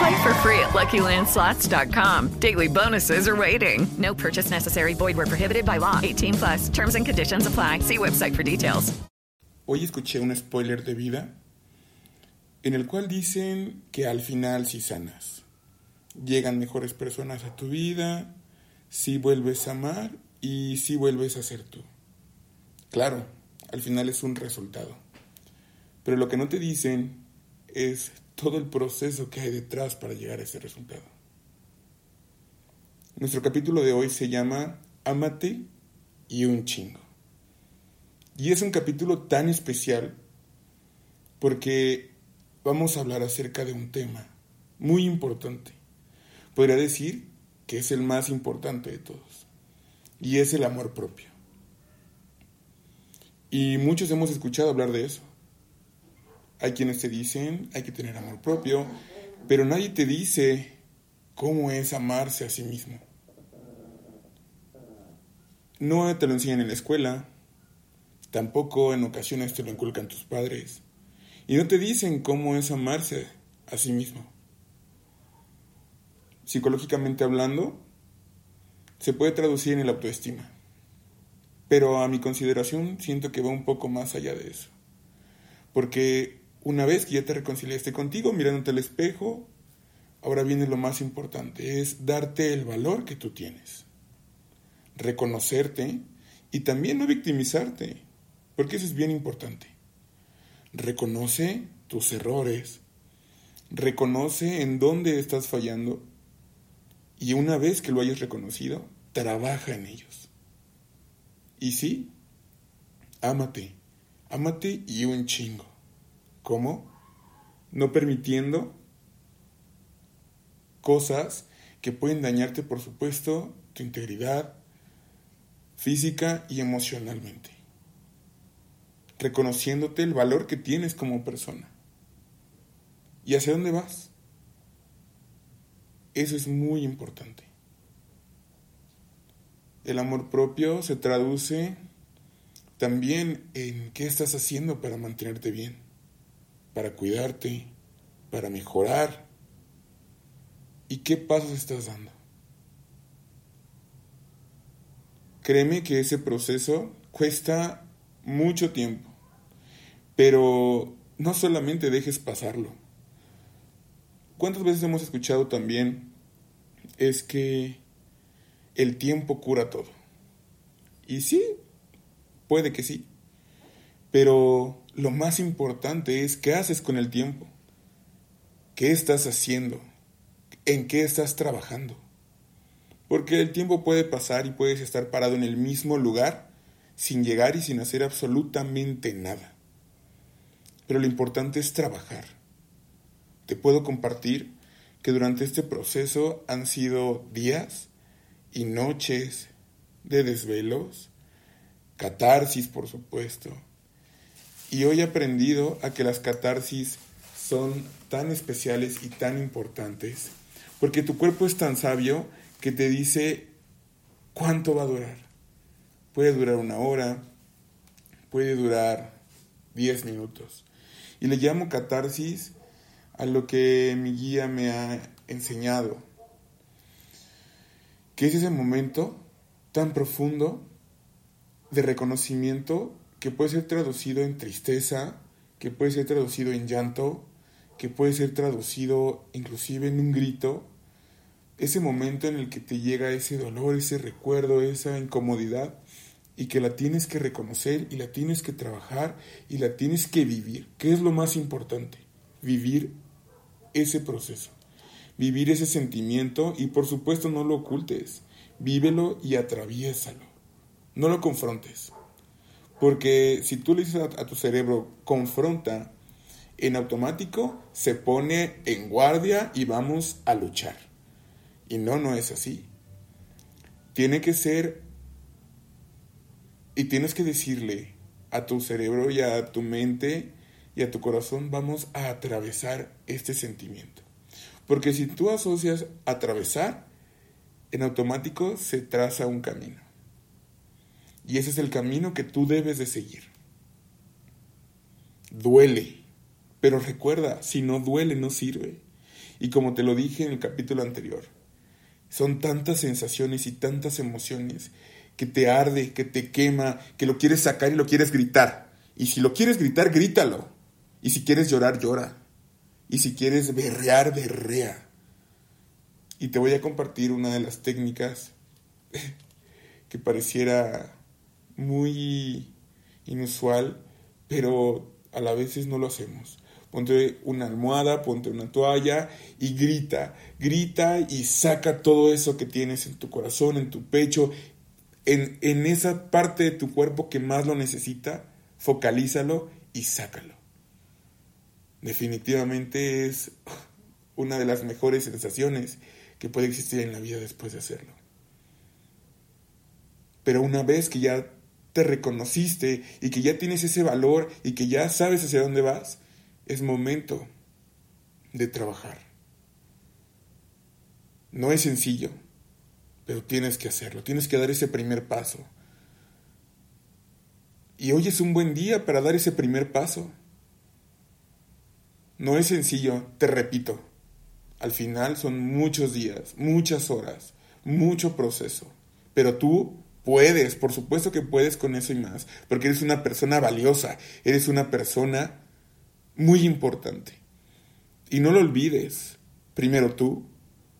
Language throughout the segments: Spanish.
Play for free at LuckyLandSlots.com. Daily bonuses are waiting. No purchase necessary. Void were prohibited by law. 18 plus. Terms and conditions apply. See website for details. Hoy escuché un spoiler de vida en el cual dicen que al final si sanas, llegan mejores personas a tu vida, si vuelves a amar y si vuelves a ser tú. Claro, al final es un resultado. Pero lo que no te dicen es todo el proceso que hay detrás para llegar a ese resultado. Nuestro capítulo de hoy se llama Amate y un chingo. Y es un capítulo tan especial porque vamos a hablar acerca de un tema muy importante. Podría decir que es el más importante de todos. Y es el amor propio. Y muchos hemos escuchado hablar de eso. Hay quienes te dicen, hay que tener amor propio, pero nadie te dice cómo es amarse a sí mismo. No te lo enseñan en la escuela, tampoco en ocasiones te lo inculcan tus padres, y no te dicen cómo es amarse a sí mismo. Psicológicamente hablando, se puede traducir en el autoestima, pero a mi consideración siento que va un poco más allá de eso, porque una vez que ya te reconciliaste contigo, mirándote al espejo, ahora viene lo más importante, es darte el valor que tú tienes. Reconocerte y también no victimizarte, porque eso es bien importante. Reconoce tus errores, reconoce en dónde estás fallando y una vez que lo hayas reconocido, trabaja en ellos. Y sí, ámate, ámate y un chingo. ¿Cómo? No permitiendo cosas que pueden dañarte, por supuesto, tu integridad física y emocionalmente. Reconociéndote el valor que tienes como persona. ¿Y hacia dónde vas? Eso es muy importante. El amor propio se traduce también en qué estás haciendo para mantenerte bien para cuidarte, para mejorar. ¿Y qué pasos estás dando? Créeme que ese proceso cuesta mucho tiempo, pero no solamente dejes pasarlo. ¿Cuántas veces hemos escuchado también es que el tiempo cura todo? Y sí, puede que sí, pero lo más importante es qué haces con el tiempo, qué estás haciendo, en qué estás trabajando. Porque el tiempo puede pasar y puedes estar parado en el mismo lugar sin llegar y sin hacer absolutamente nada. Pero lo importante es trabajar. Te puedo compartir que durante este proceso han sido días y noches de desvelos, catarsis por supuesto, y hoy he aprendido a que las catarsis son tan especiales y tan importantes, porque tu cuerpo es tan sabio que te dice ¿Cuánto va a durar? Puede durar una hora, puede durar 10 minutos. Y le llamo catarsis a lo que mi guía me ha enseñado, que es ese momento tan profundo de reconocimiento que puede ser traducido en tristeza, que puede ser traducido en llanto, que puede ser traducido inclusive en un grito, ese momento en el que te llega ese dolor, ese recuerdo, esa incomodidad, y que la tienes que reconocer y la tienes que trabajar y la tienes que vivir. ¿Qué es lo más importante? Vivir ese proceso, vivir ese sentimiento y por supuesto no lo ocultes, vívelo y atraviésalo, no lo confrontes. Porque si tú le dices a, tu cerebro, confronta, en automático se pone en guardia y vamos a luchar. Y no, no es así. Tiene que ser y tienes que decirle a tu cerebro y a tu mente y a tu corazón, vamos a atravesar este sentimiento. Porque si tú asocias atravesar, en automático se traza un camino. Y ese es el camino que tú debes de seguir. Duele, pero recuerda, si no duele no sirve. Y como te lo dije en el capítulo anterior, son tantas sensaciones y tantas emociones que te arde, que te quema, que lo quieres sacar y lo quieres gritar. Y si lo quieres gritar, grítalo. Y si quieres llorar, llora. Y si quieres berrear, berrea. Y te voy a compartir una de las técnicas que pareciera muy inusual, pero a la vez no lo hacemos. Ponte una almohada, ponte una toalla y grita, grita y saca todo eso que tienes en tu corazón, en tu pecho, en, esa parte de tu cuerpo que más lo necesita, focalízalo y sácalo. Definitivamente es una de las mejores sensaciones que puede existir en la vida después de hacerlo. Pero una vez que ya te reconociste y que ya tienes ese valor y que ya sabes hacia dónde vas, es momento de trabajar. No es sencillo, pero tienes que hacerlo, tienes que dar ese primer paso. Y hoy es un buen día para dar ese primer paso. No es sencillo, te repito. Al final son muchos días, muchas horas, mucho proceso. Pero tú puedes, por supuesto que puedes con eso y más, porque eres una persona valiosa, eres una persona muy importante. Y no lo olvides, primero tú,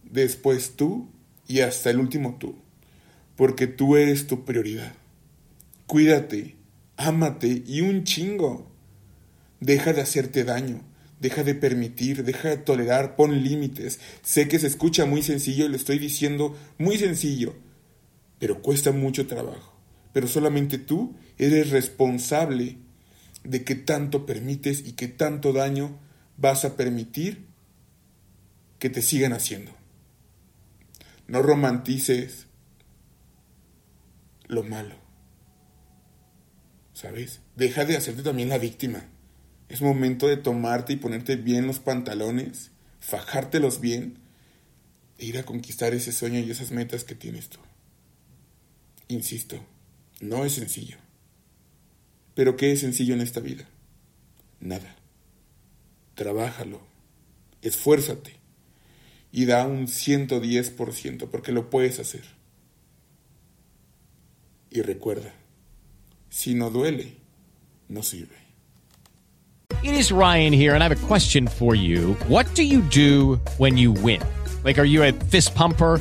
después tú y hasta el último tú, porque tú eres tu prioridad. Cuídate, ámate y un chingo. Deja de hacerte daño, deja de permitir, deja de tolerar, pon límites. Sé que se escucha muy sencillo y lo estoy diciendo muy sencillo, pero cuesta mucho trabajo. Pero solamente tú eres responsable de qué tanto permites y qué tanto daño vas a permitir que te sigan haciendo. No romantices lo malo. ¿Sabes? Deja de hacerte también la víctima. Es momento de tomarte y ponerte bien los pantalones, fajártelos bien e ir a conquistar ese sueño y esas metas que tienes tú. Insisto, no es sencillo. Pero ¿qué es sencillo en esta vida? Nada. Trabájalo, esfuérzate y da un 110% porque lo puedes hacer. Y recuerda, si no duele, no sirve. It is Ryan here and I have a question for you. What do you do when you win? Like are you a fist pumper?